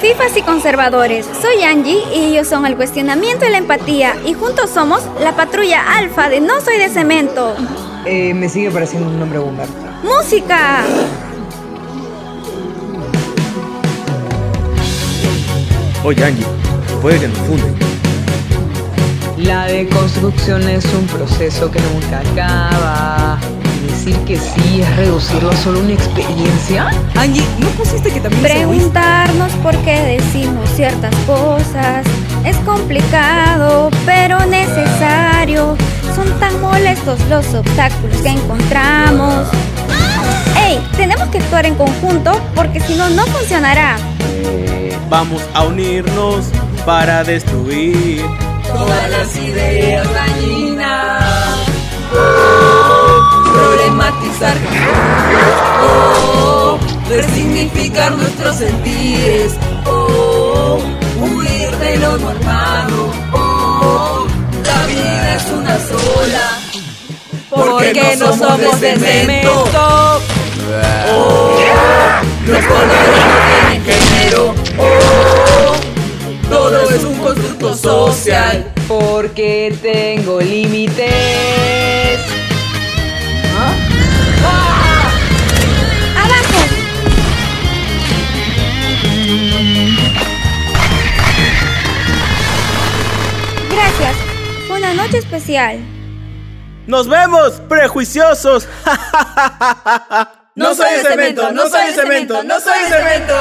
FIFAs y conservadores, soy Angie y ellos son el cuestionamiento y la empatía y juntos somos la patrulla alfa de No Soy de Cemento. Eh, me sigue pareciendo un nombre boomer. ¡Música! Oye Angie, puede que nos funden. La deconstrucción es un proceso que nunca acaba. Decir que sí es reducirlo a solo una experiencia. Angie, ¿no pusiste que también Preguntarnos por qué decimos ciertas cosas es complicado, pero necesario. Son tan molestos los obstáculos que encontramos. ¡Ey! Tenemos que actuar en conjunto porque si no, no funcionará. Vamos a unirnos para destruir todas las ideas resignificar nuestros sentires, oh, huir de lo normado. Oh, la vida es una sola. Porque, no somos de cemento. Oh, los colores no tienen género. Oh, todo es un constructo social. Porque tengo límites. Noche especial. ¡Nos vemos, prejuiciosos! No soy de cemento, no soy de cemento, no soy de cemento.